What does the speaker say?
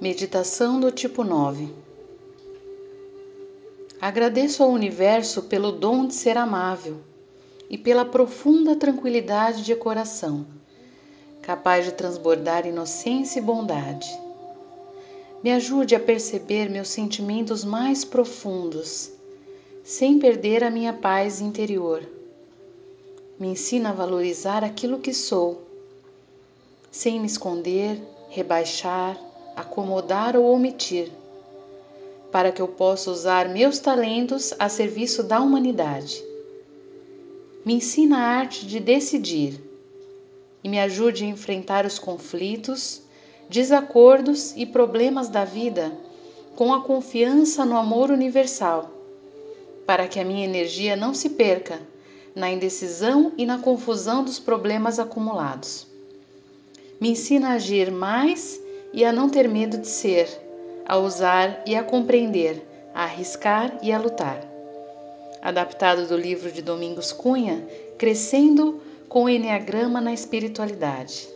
Meditação do tipo 9 Agradeço ao universo pelo dom de ser amável e pela profunda tranquilidade de coração, capaz de transbordar inocência e bondade. Me ajude a perceber meus sentimentos mais profundos, sem perder a minha paz interior. Me ensina a valorizar aquilo que sou, sem me esconder, rebaixar, acomodar ou omitir, para que eu possa usar meus talentos a serviço da humanidade. Me ensina a arte de decidir e me ajude a enfrentar os conflitos, desacordos e problemas da vida com a confiança no amor universal, para que a minha energia não se perca na indecisão e na confusão dos problemas acumulados. Me ensina a agir mais e a não ter medo de ser, a usar e a compreender, a arriscar e a lutar. Adaptado do livro de Domingos Cunha, Crescendo com o Enneagrama na Espiritualidade.